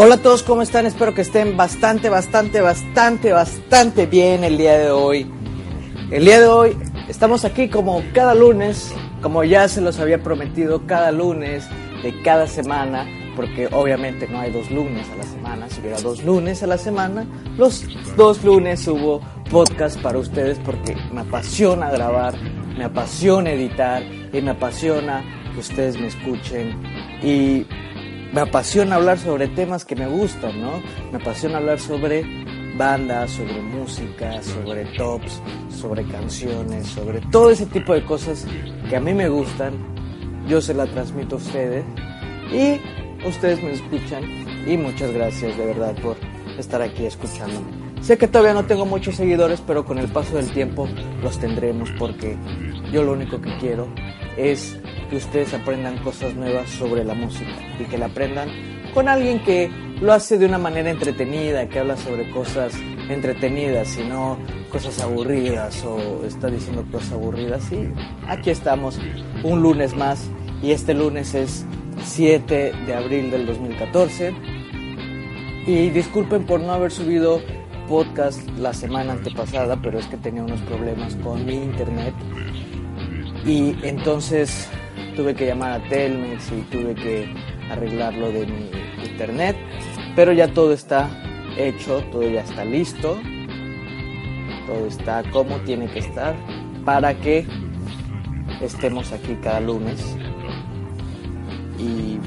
Hola a todos, ¿cómo están? Espero que estén bastante, bastante, bastante, bastante bien el día de hoy. El día de hoy estamos aquí como cada lunes, como ya se los había prometido, cada lunes de cada semana, porque obviamente no hay dos lunes a la semana. Si hubiera dos lunes a la semana, los dos lunes hubo podcast para ustedes porque me apasiona grabar, me apasiona editar y me apasiona que ustedes me escuchen y me apasiona hablar sobre temas que me gustan, ¿no? Me apasiona hablar sobre bandas, sobre música, sobre tops, sobre canciones, sobre todo ese tipo de cosas que a mí me gustan. Yo se la transmito a ustedes y ustedes me escuchan y muchas gracias de verdad por estar aquí escuchándome. Sé que todavía no tengo muchos seguidores, pero con el paso del tiempo los tendremos porque yo lo único que quiero es que ustedes aprendan cosas nuevas sobre la música y que la aprendan con alguien que lo hace de una manera entretenida, que habla sobre cosas entretenidas y no cosas aburridas o está diciendo cosas aburridas. Y aquí estamos, un lunes más y este lunes es 7 de abril del 2014. Y disculpen por no haber subido podcast la semana antepasada, pero es que tenía unos problemas con mi internet. Y entonces tuve que llamar a Telmex y tuve que arreglar lo de mi internet. Pero ya todo está hecho, todo ya está listo. Todo está como tiene que estar para que estemos aquí cada lunes. Y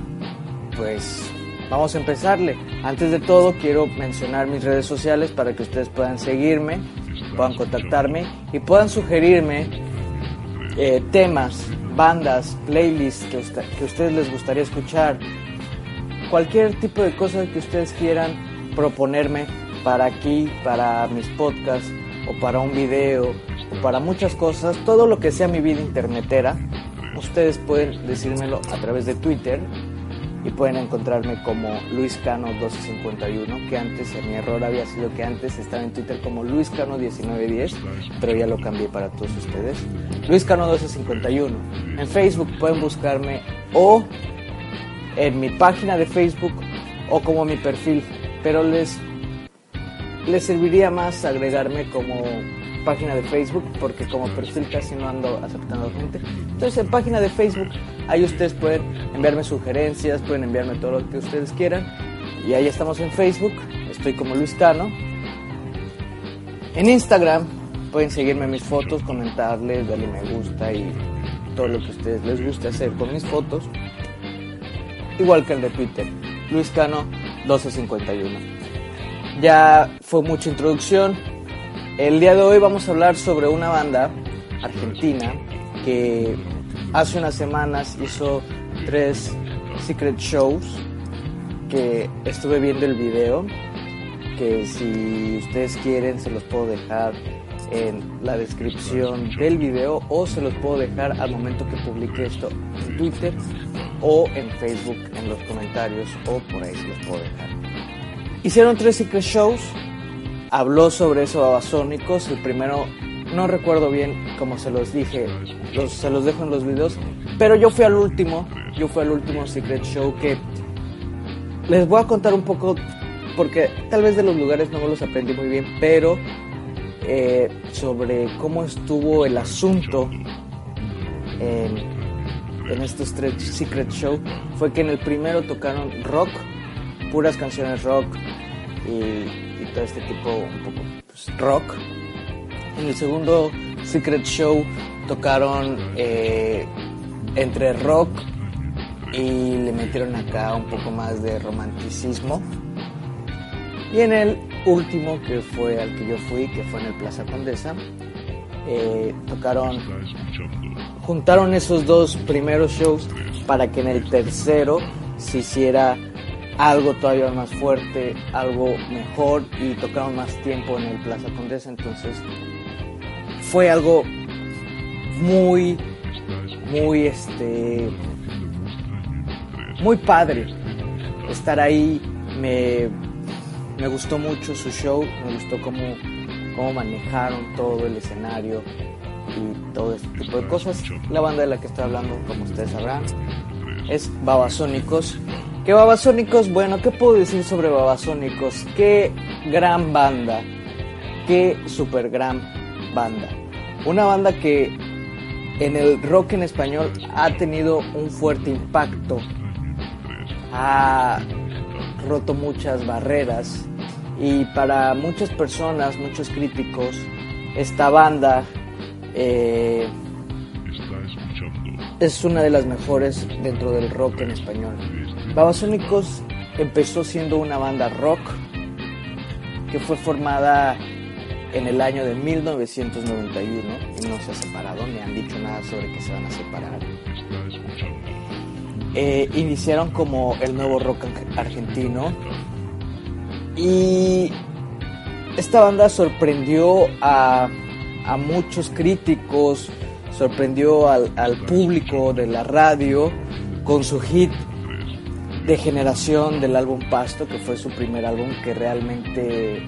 pues vamos a empezarle. Antes de todo quiero mencionar mis redes sociales para que ustedes puedan seguirme, puedan contactarme y puedan sugerirme eh, temas, bandas, playlists que, ustedes les gustaría escuchar. Cualquier tipo de cosa que ustedes quieran proponerme para aquí, para mis podcasts o para un video o para muchas cosas, todo lo que sea mi vida internetera, ustedes pueden decírmelo a través de Twitter y pueden encontrarme como Luis Cano 1251, que antes, mi error había sido que antes estaba en Twitter como Luis Cano 1910, pero ya lo cambié para todos ustedes. Luis Cano 1251. En Facebook pueden buscarme o en mi página de Facebook o como mi perfil, pero les, les serviría más agregarme como página de Facebook porque como perfil casi no ando aceptando gente. Entonces en página de Facebook ahí ustedes pueden enviarme sugerencias, pueden enviarme todo lo que ustedes quieran. Y ahí estamos en Facebook, estoy como Luis Cano. En Instagram pueden seguirme mis fotos, comentarles, darle me gusta y todo lo que a ustedes les guste hacer con mis fotos. Igual que el de Twitter, Luis Cano 1251. Ya fue mucha introducción, el día de hoy vamos a hablar sobre una banda argentina que hace unas semanas hizo tres secret shows que estuve viendo el video que si ustedes quieren se los puedo dejar en la descripción del video o se los puedo dejar al momento que publique esto en Twitter o en Facebook en los comentarios o por ahí se los puedo dejar. Hicieron tres secret shows habló sobre eso Babasónicos. El primero, no recuerdo bien cómo se los dije, los, se los dejo en los videos, pero yo fui al último, yo fui al último Secret Show que les voy a contar un poco, porque tal vez de los lugares no me los aprendí muy bien, pero eh, sobre cómo estuvo el asunto en, en estos tres Secret Show fue que en el primero tocaron rock, puras canciones rock y todo este tipo un poco pues, rock. En el segundo Secret Show tocaron eh, entre rock y le metieron acá un poco más de romanticismo. Y en el último, que fue al que yo fui, que fue en el Plaza Condesa, eh, tocaron, juntaron esos dos primeros shows para que en el tercero se hiciera algo todavía más fuerte, algo mejor y tocaron más tiempo en el Plaza Condesa, entonces fue algo muy, muy, este, muy padre estar ahí, me, me gustó mucho su show, me gustó cómo, cómo manejaron todo el escenario y todo este tipo de cosas. La banda de la que estoy hablando, como ustedes sabrán, es Babasónicos Que Babasónicos, bueno, ¿qué puedo decir sobre Babasónicos? Qué gran banda, qué super gran banda. Una banda que en el rock en español ha tenido un fuerte impacto, ha roto muchas barreras y para muchas personas, muchos críticos, esta banda eh, es una de las mejores dentro del rock en español. Babasónicos empezó siendo una banda rock que fue formada en el año de 1991 y no se ha separado, ni han dicho nada sobre que se van a separar. Eh, iniciaron como el nuevo rock argentino y esta banda sorprendió a, muchos críticos, sorprendió al público de la radio con su hit de generación del álbum Pasto, que fue su primer álbum que realmente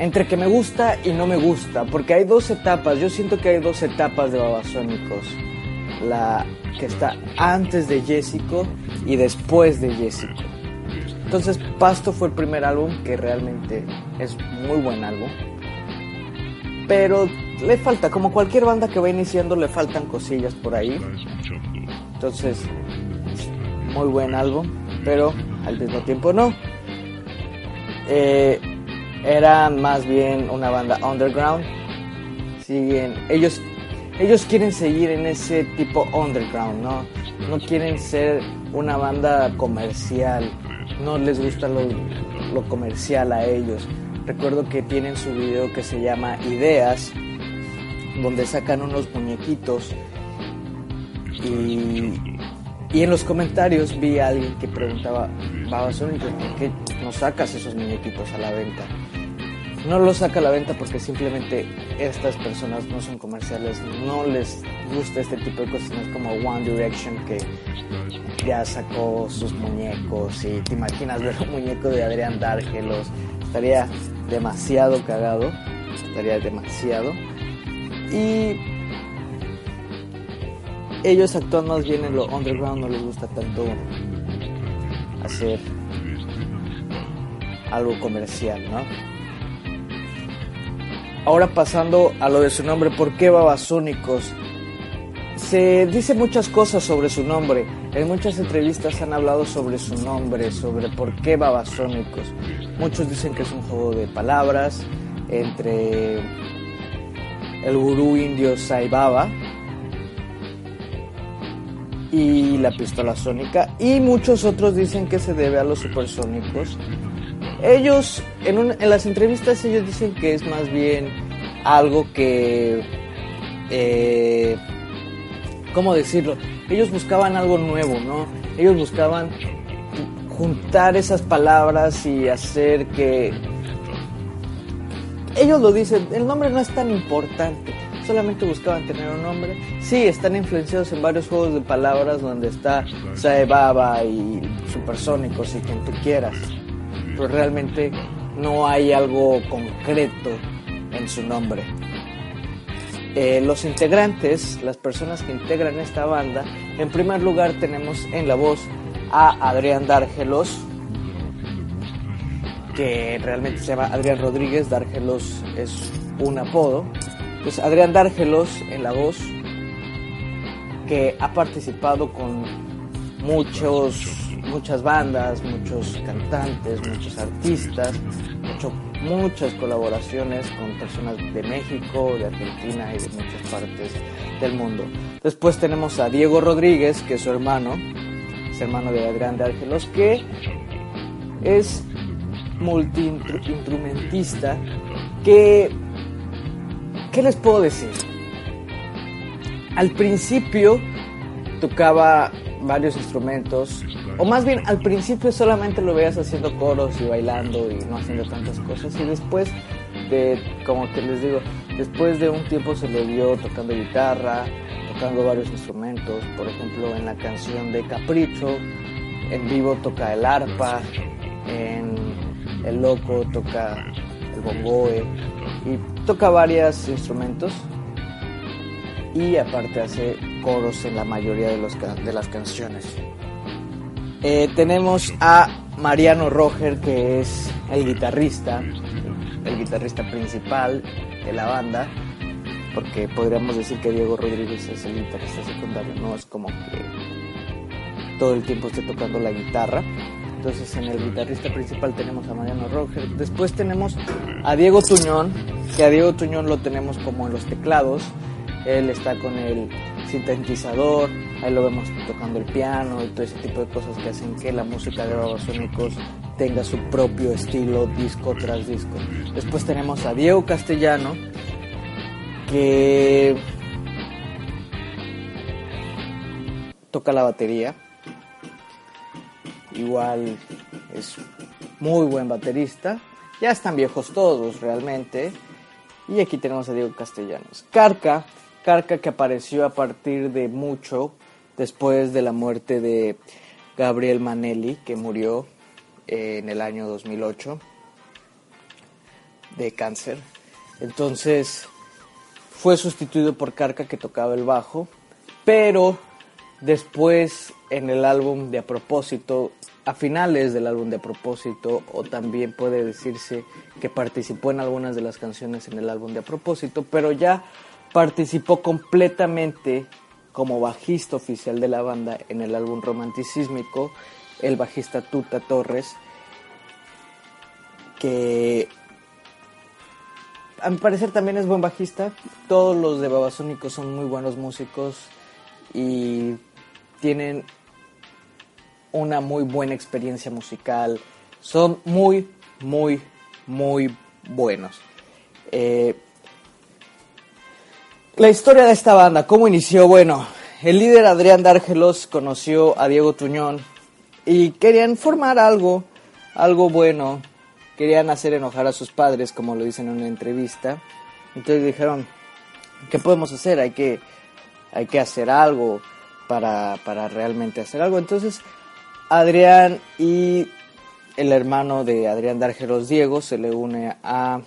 entre que me gusta y no me gusta, porque hay dos etapas, yo siento que hay dos etapas de Babasónicos, la que está antes de Jessico y después de Jessico. Entonces Pasto fue el primer álbum que realmente es muy buen álbum, pero le falta, como cualquier banda que va iniciando, le faltan cosillas por ahí. Entonces, muy buen álbum, pero al mismo tiempo no. Eh, eran más bien una banda underground. Siguen, ellos, ellos quieren seguir en ese tipo underground, ¿no? No quieren ser una banda comercial, no les gusta lo, lo comercial a ellos. Recuerdo que tienen su video que se llama Ideas, donde sacan unos muñequitos y y en los comentarios vi a alguien que preguntaba, Babasónicos, ¿por qué no sacas esos muñequitos a la venta? No los saca a la venta porque simplemente estas personas no son comerciales, no les gusta este tipo de cosas, no es como One Direction que ya sacó sus muñecos y te imaginas ver un muñeco de Adrián Dárgelos, estaría demasiado cagado, estaría demasiado. Y ellos actúan más bien en lo underground, no les gusta tanto hacer algo comercial, ¿no? Ahora pasando a lo de su nombre, ¿por qué Babasónicos? Se dice muchas cosas sobre su nombre. En muchas entrevistas han hablado sobre su nombre, sobre por qué Babasónicos. Muchos dicen que es un juego de palabras entre el gurú indio Sai Baba, y la pistola sónica y muchos otros dicen que se debe a los supersónicos. Ellos, en, en las entrevistas ellos dicen que es más bien algo que... Eh, ¿Cómo decirlo? Ellos buscaban algo nuevo, ¿no? Ellos buscaban juntar esas palabras y hacer que... Ellos lo dicen, el nombre no es tan importante solamente buscaban tener un nombre. Sí, están influenciados en varios juegos de palabras donde está Saebaba y Supersónicos y quien tú quieras. Pero realmente no hay algo concreto en su nombre. Eh, los integrantes, las personas que integran esta banda, en primer lugar tenemos en la voz a Adrián Dárgelos, que realmente se llama Adrián Rodríguez, Dárgelos es un apodo. Pues Adrián Dárgelos en la voz, que ha participado con muchos, muchas bandas, muchos cantantes, muchos artistas, muchas colaboraciones con personas de México, de Argentina y de muchas partes del mundo. Después tenemos a Diego Rodríguez, que es su hermano, es hermano de Adrián Dárgelos, que es multi-instrumentista, que ¿Qué les puedo decir? Al principio tocaba varios instrumentos, o más bien al principio solamente lo veías haciendo coros y bailando y no haciendo tantas cosas, y después de, como que les digo, después de un tiempo se le vio tocando guitarra, tocando varios instrumentos, por ejemplo en la canción de Capricho, en vivo toca el arpa, en El Loco toca el bongoe, y toca varios instrumentos y aparte hace coros en la mayoría de, los, de las canciones. Eh, tenemos a Mariano Roger, que es el guitarrista, el guitarrista principal de la banda, porque podríamos decir que Diego Rodríguez es el guitarrista secundario, no es como que todo el tiempo esté tocando la guitarra. Entonces en el guitarrista principal tenemos a Mariano Roger. Después tenemos a Diego Tuñón, que a Diego Tuñón lo tenemos como en los teclados. Él está con el sintetizador, ahí lo vemos tocando el piano y todo ese tipo de cosas que hacen que la música de Babasónicos tenga su propio estilo disco tras disco. Después tenemos a Diego Castellano, que toca la batería. Igual es muy buen baterista. Ya están viejos todos realmente. Y aquí tenemos a Diego Castellanos. Carca, Carca que apareció a partir de mucho después de la muerte de Gabriel Manelli, que murió en el año 2008 de cáncer. Entonces fue sustituido por Carca que tocaba el bajo, pero después en el álbum de A propósito, a finales del álbum de propósito, o también puede decirse que participó en algunas de las canciones en el álbum de propósito, pero ya participó completamente como bajista oficial de la banda en el álbum Romanticísmico, el bajista Tuta Torres, que a mi parecer también es buen bajista. Todos los de Babasónicos son muy buenos músicos y tienen una muy buena experiencia musical. Son muy, muy, muy buenos. Eh, la historia de esta banda, ¿cómo inició? Bueno, el líder Adrián Dárgelos conoció a Diego Tuñón y querían formar algo, algo bueno. Querían hacer enojar a sus padres, como lo dicen en una entrevista. Entonces dijeron, ¿qué podemos hacer? Hay que, hay que hacer algo para, para realmente hacer algo. Entonces Adrián y el hermano de Adrián Dárgelos, Diego, se le une a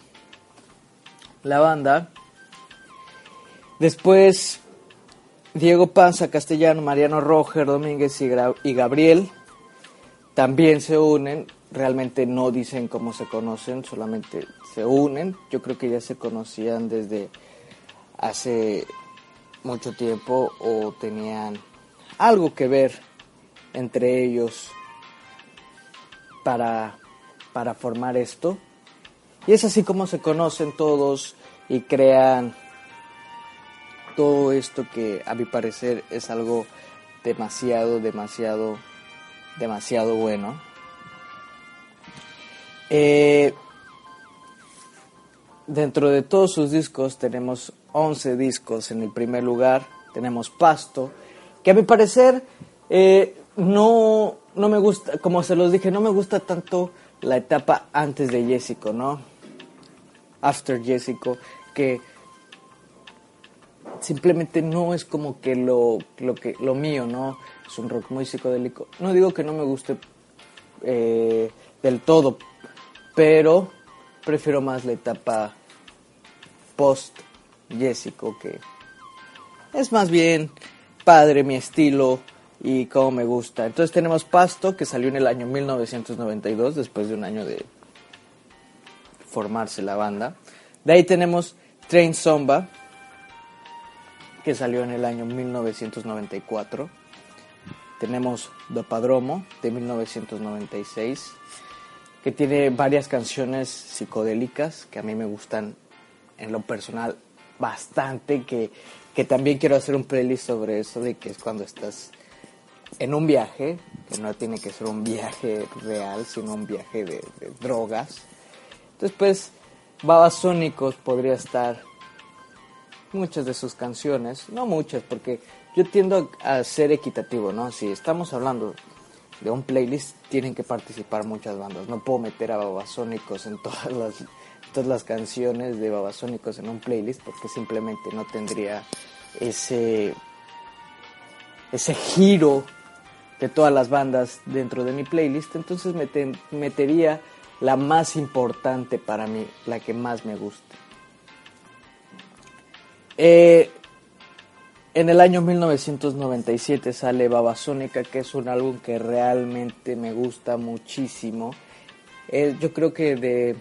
la banda. Después Diego Panza, Castellano, Mariano Roger, Domínguez y Gabriel también se unen. Realmente no dicen cómo se conocen, solamente se unen. Yo creo que ya se conocían desde hace mucho tiempo o tenían algo que ver entre ellos para, para formar esto. Y es así como se conocen todos y crean todo esto que a mi parecer es algo demasiado, demasiado, demasiado bueno. Eh, dentro de todos sus discos tenemos 11 discos en el primer lugar. Tenemos Pasto, que a mi parecer eh, no, no me gusta, como se los dije, no me gusta tanto la etapa antes de Jessico, ¿no? After Jessico, que simplemente no es como que lo, lo, que, lo mío, ¿no? Es un rock muy psicodélico. No digo que no me guste eh, del todo, pero prefiero más la etapa post Jessico, que es más bien padre mi estilo y como me gusta. Entonces tenemos Pasto, que salió en el año 1992, después de un año de formarse la banda. De ahí tenemos Train Zomba, que salió en el año 1994. Tenemos Dopadromo de 1996, que tiene varias canciones psicodélicas que a mí me gustan en lo personal bastante, que, que también quiero hacer un playlist sobre eso, de que es cuando estás en un viaje, que no tiene que ser un viaje real, sino un viaje de, drogas. Entonces, pues, Babasónicos podría estar muchas de sus canciones, no muchas, porque yo tiendo a ser equitativo, ¿no? Si estamos hablando de un playlist, tienen que participar muchas bandas. No puedo meter a Babasónicos en todas las, todas las canciones de Babasónicos en un playlist porque simplemente no tendría ese, ese giro de todas las bandas dentro de mi playlist. Entonces metería la más importante para mí, la que más me gusta. Eh, En el año 1997 sale Babasónica, que es un álbum que realmente me gusta muchísimo. Eh, yo creo que de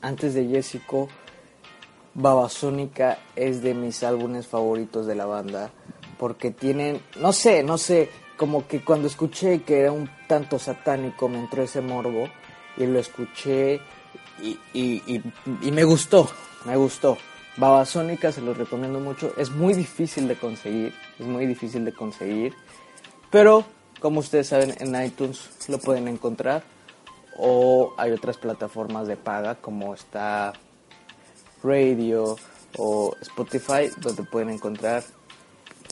antes de Jessico, Babasónica es de mis álbumes favoritos de la banda, porque tienen, no sé, no sé, como que cuando escuché que era un tanto satánico me entró ese morbo y lo escuché y, y, me gustó, me gustó. Babasónica se los recomiendo mucho. Es muy difícil de conseguir, es muy difícil de conseguir. Pero como ustedes saben, en iTunes lo pueden encontrar. O hay otras plataformas de paga como está Radio o Spotify donde pueden encontrar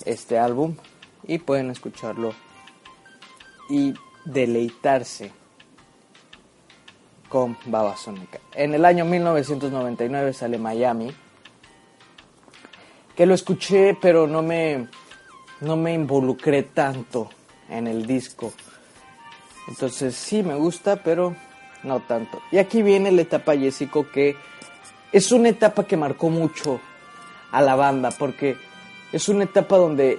este álbum y pueden escucharlo y deleitarse con Babasónica. En el año 1999 sale Miami que lo escuché, pero no me, no me involucré tanto en el disco. Entonces sí me gusta, pero no tanto. Y aquí viene la etapa Jessico, que es una etapa que marcó mucho a la banda, porque es una etapa donde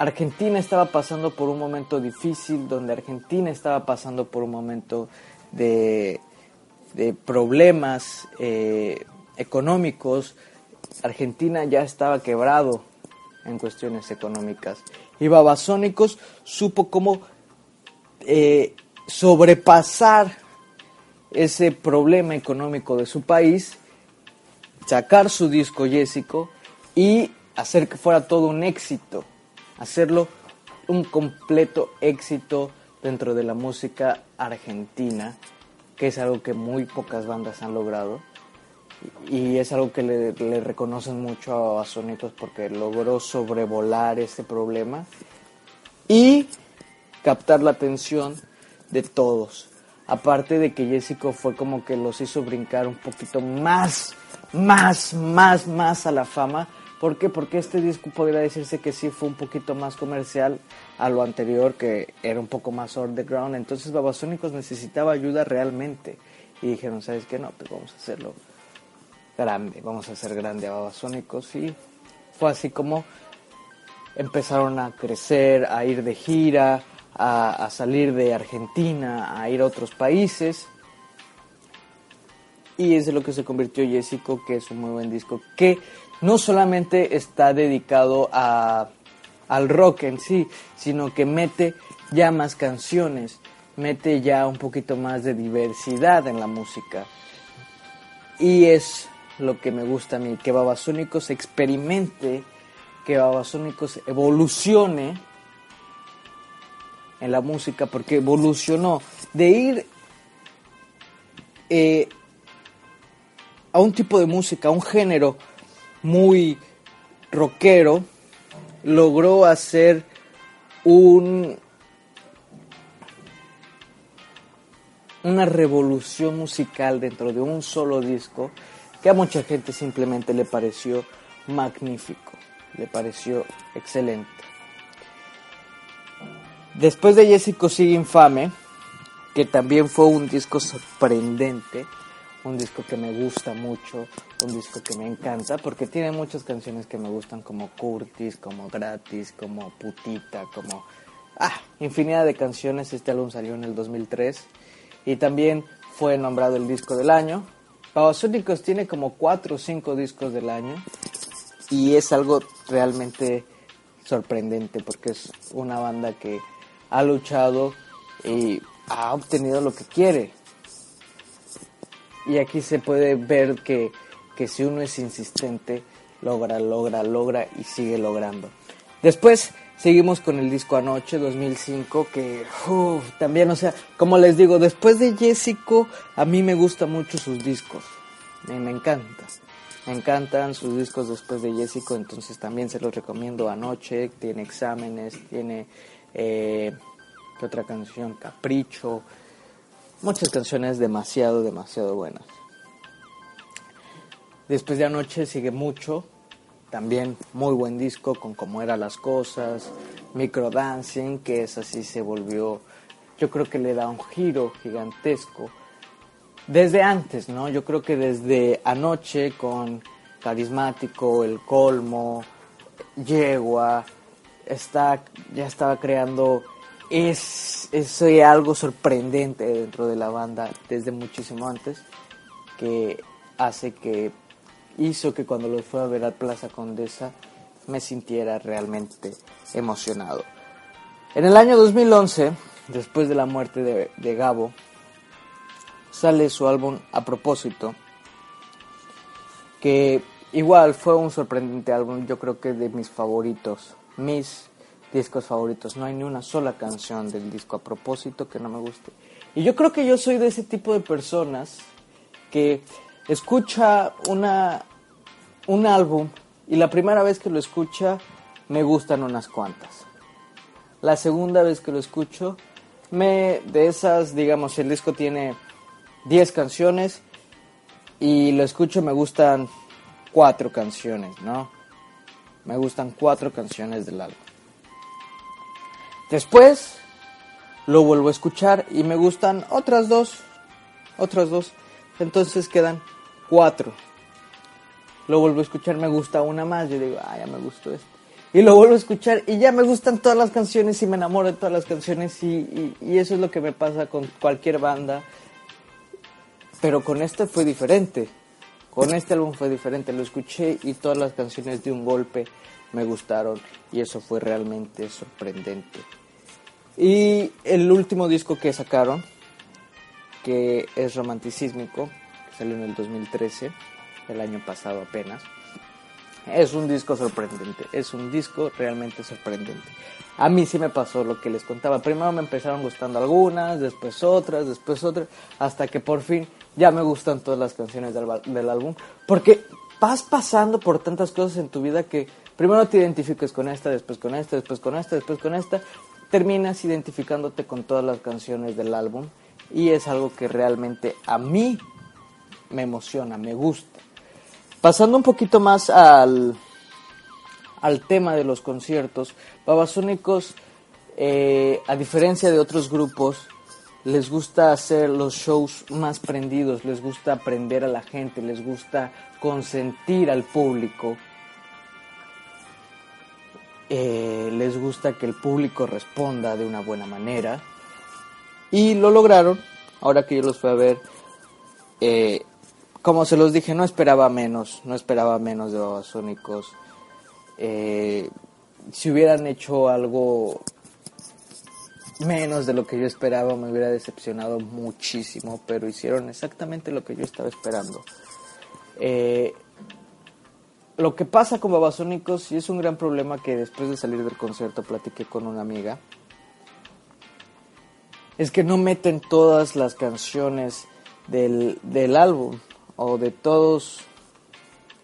Argentina estaba pasando por un momento difícil, donde Argentina estaba pasando por un momento de, problemas eh, económicos, Argentina ya estaba quebrado en cuestiones económicas. Y Babasónicos supo cómo eh, sobrepasar ese problema económico de su país, sacar su disco Yésico y hacer que fuera todo un éxito, hacerlo un completo éxito dentro de la música argentina, que es algo que muy pocas bandas han logrado y es algo que le, reconocen mucho a Sonitos porque logró sobrevolar este problema y captar la atención de todos. Aparte de que Jessico fue como que los hizo brincar un poquito más, más, más, más a la fama. ¿Por qué? Porque este disco podría decirse que sí fue un poquito más comercial a lo anterior, que era un poco más underground. Entonces Babasónicos necesitaba ayuda realmente. Y dijeron, ¿sabes qué? No, pues vamos a hacerlo grande, vamos a hacer grande a Babasónicos y fue así como empezaron a crecer, a ir de gira, a, salir de Argentina, a ir a otros países. Y es lo que se convirtió Jessico, que es un muy buen disco, que no solamente está dedicado a, al rock en sí, sino que mete ya más canciones, mete ya un poquito más de diversidad en la música. Y es lo que me gusta a mí, que Babasónicos experimente, que Babasónicos evolucione en la música, porque evolucionó de ir eh, a un tipo de música, a un género muy rockero, logró hacer un una revolución musical dentro de un solo disco que a mucha gente simplemente le pareció magnífico, le pareció excelente. Después de Jessico sigue Infame, que también fue un disco sorprendente, un disco que me gusta mucho, un disco que me encanta, porque tiene muchas canciones que me gustan, como Curtis, como Gratis, como Putita, como... Ah, infinidad de canciones. Este álbum salió en el 2003 y también fue nombrado el disco del año Babasónicos tiene como cuatro o cinco discos del año y es algo realmente sorprendente porque es una banda que ha luchado y ha obtenido lo que quiere. Y aquí se puede ver que, que si uno es insistente, logra, logra, logra y sigue logrando. Después seguimos con el disco Anoche 2005 que también, o sea, como les digo, después de Jessico, a mí me gustan mucho sus discos. Me, me encanta. Me encantan sus discos después de Jessico, entonces también se los recomiendo Anoche. Tiene exámenes, tiene... Eh, ¿Qué otra canción? Capricho. Muchas canciones demasiado, demasiado buenas. Después de Anoche sigue mucho, también muy buen disco con cómo eran las cosas, Micro Dancing, que es así se volvió, yo creo que le da un giro gigantesco. Desde antes, ¿no? Yo creo que desde anoche con Carismático, El Colmo, Yegua, está, ya estaba creando es, es algo sorprendente dentro de la banda desde muchísimo antes que hace que hizo que cuando los fue a ver a Plaza Condesa me sintiera realmente emocionado. En el año 2011, después de la muerte de, de Gabo, sale su álbum A propósito, que igual fue un sorprendente álbum, yo creo que de mis favoritos, mis discos favoritos. No hay ni una sola canción del disco a propósito que no me guste. Y yo creo que yo soy de ese tipo de personas que escucha una, un álbum y la primera vez que lo escucha me gustan unas cuantas. La segunda vez que lo escucho, me de esas, digamos, el disco tiene 10 canciones y lo escucho me gustan cuatro canciones, ¿no? Me gustan cuatro canciones del álbum. Después lo vuelvo a escuchar y me gustan otras dos, otras dos. Entonces quedan cuatro. Lo vuelvo a escuchar, me gusta una más. Yo digo, ah, ya me gustó esto. Y lo vuelvo a escuchar y ya me gustan todas las canciones y me enamoro de todas las canciones y, y eso es lo que me pasa con cualquier banda. Pero con este fue diferente. Con este álbum fue diferente. Lo escuché y todas las canciones de un golpe me gustaron y eso fue realmente sorprendente. Y el último disco que sacaron, que es Romanticísmico, que salió en el 2013, el año pasado apenas, es un disco sorprendente, es un disco realmente sorprendente. A mí sí me pasó lo que les contaba. Primero me empezaron gustando algunas, después otras, después otras, hasta que por fin ya me gustan todas las canciones del, del álbum. Porque vas pasando por tantas cosas en tu vida que primero te identificas con esta, después con esta, después con esta, después con esta, terminas identificándote con todas las canciones del álbum y es algo que realmente a mí me emociona, me gusta. Pasando un poquito más al, al tema de los conciertos, Babasónicos, eh, a diferencia de otros grupos, les gusta hacer los shows más prendidos, les gusta aprender a la gente, les gusta consentir al público eh, les gusta que el público responda de una buena manera. Y lo lograron, ahora que yo los fui a ver. Eh, como se los dije, no esperaba menos, no esperaba menos de Babasónicos. Eh, si hubieran hecho algo menos de lo que yo esperaba, me hubiera decepcionado muchísimo, pero hicieron exactamente lo que yo estaba esperando. Eh, lo que pasa con Babasónicos, y es un gran problema que después de salir del concierto platiqué con una amiga, es que no meten todas las canciones del, del álbum o de todos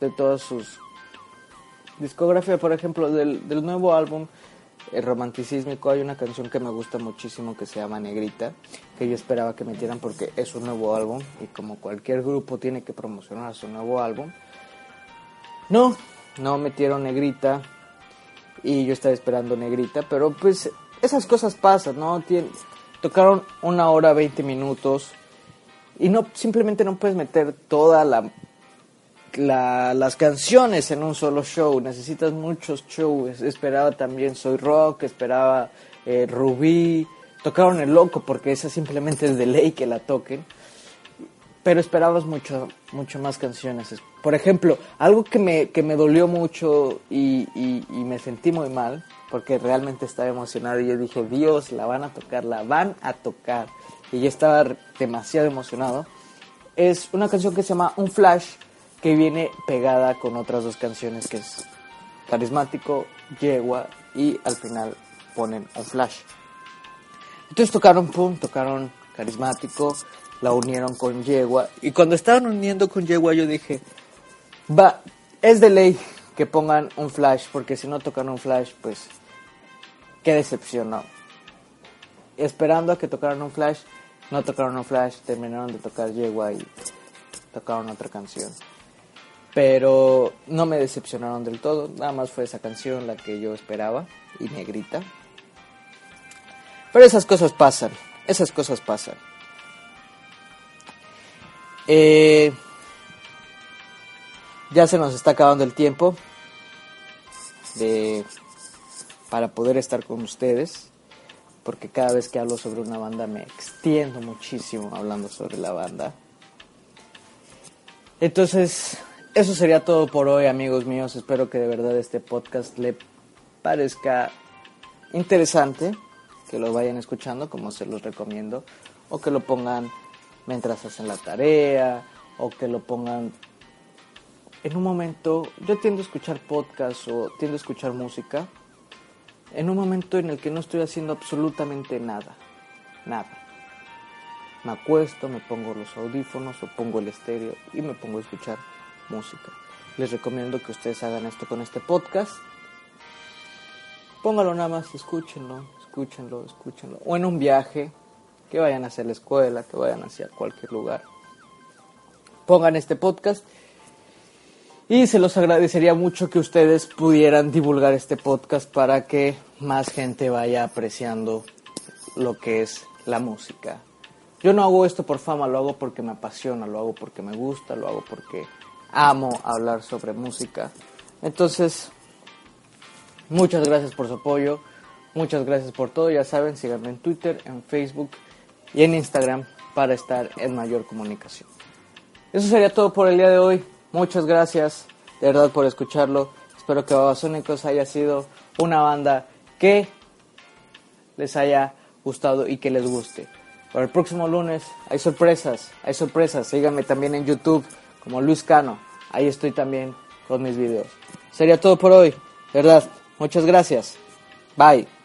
de todas sus discografía, por ejemplo, del, nuevo álbum el romanticísmico hay una canción que me gusta muchísimo que se llama Negrita, que yo esperaba que metieran porque es un nuevo álbum y como cualquier grupo tiene que promocionar su nuevo álbum, no, no metieron negrita. Y yo estaba esperando negrita, pero pues esas cosas pasan, ¿no? tocaron una hora, 20 minutos. Y no simplemente no puedes meter todas la, las canciones en un solo show, necesitas muchos shows. Esperaba también Soy Rock, esperaba eh, Rubí, tocaron El Loco porque esa simplemente es de ley que la toquen pero esperabas mucho, mucho más canciones. Por ejemplo, algo que me, que me dolió mucho y, y, me sentí muy mal, porque realmente estaba emocionado y yo dije, Dios, la van a tocar, la van a tocar. Y yo estaba demasiado emocionado. Es una canción que se llama Un Flash, que viene pegada con otras dos canciones, que es Carismático, Yegua, y al final ponen Un Flash. Entonces tocaron, pum, tocaron Carismático, la unieron con Yegua. Y cuando estaban uniendo con Yegua yo dije, va, es de ley que pongan un flash, porque si no tocan un flash, pues qué decepción, ¿no? Esperando a que tocaran un flash, no tocaron un flash, terminaron de tocar Yegua y tocaron otra canción. Pero no me decepcionaron del todo, nada más fue esa canción la que yo esperaba y negrita. Pero esas cosas pasan, esas cosas pasan. Eh, ya se nos está acabando el tiempo de para poder estar con ustedes, porque cada vez que hablo sobre una banda me extiendo muchísimo hablando sobre la banda. Entonces, eso sería todo por hoy, amigos míos. Espero que de verdad este podcast le parezca interesante, que lo vayan escuchando como se los recomiendo, o que lo pongan mientras hacen la tarea, o que lo pongan en un momento. Yo tiendo a escuchar podcasts o tiendo a escuchar música en un momento en el que no estoy haciendo absolutamente nada, nada. Me acuesto, me pongo los audífonos o pongo el estéreo y me pongo a escuchar música. Les recomiendo que ustedes hagan esto con este podcast. Póngalo nada más, escúchenlo, escúchenlo, escúchenlo. O en un viaje, que vayan hacia la escuela, que vayan hacia cualquier lugar. Pongan este podcast y se los agradecería mucho que ustedes pudieran divulgar este podcast para que más gente vaya apreciando lo que es la música. Yo no hago esto por fama, lo hago porque me apasiona, lo hago porque me gusta, lo hago porque amo hablar sobre música. Entonces, muchas gracias por su apoyo, muchas gracias por todo. Ya saben, síganme en Twitter, en Facebook y en Instagram para estar en mayor comunicación. Eso sería todo por el día de hoy. Muchas gracias de verdad por escucharlo. Espero que Babasónicos haya sido una banda que les haya gustado y que les guste. Para el próximo lunes hay sorpresas, hay sorpresas. Síganme también en YouTube como Luis Cano. Ahí estoy también con mis videos. Sería todo por hoy. De verdad, muchas gracias. Bye.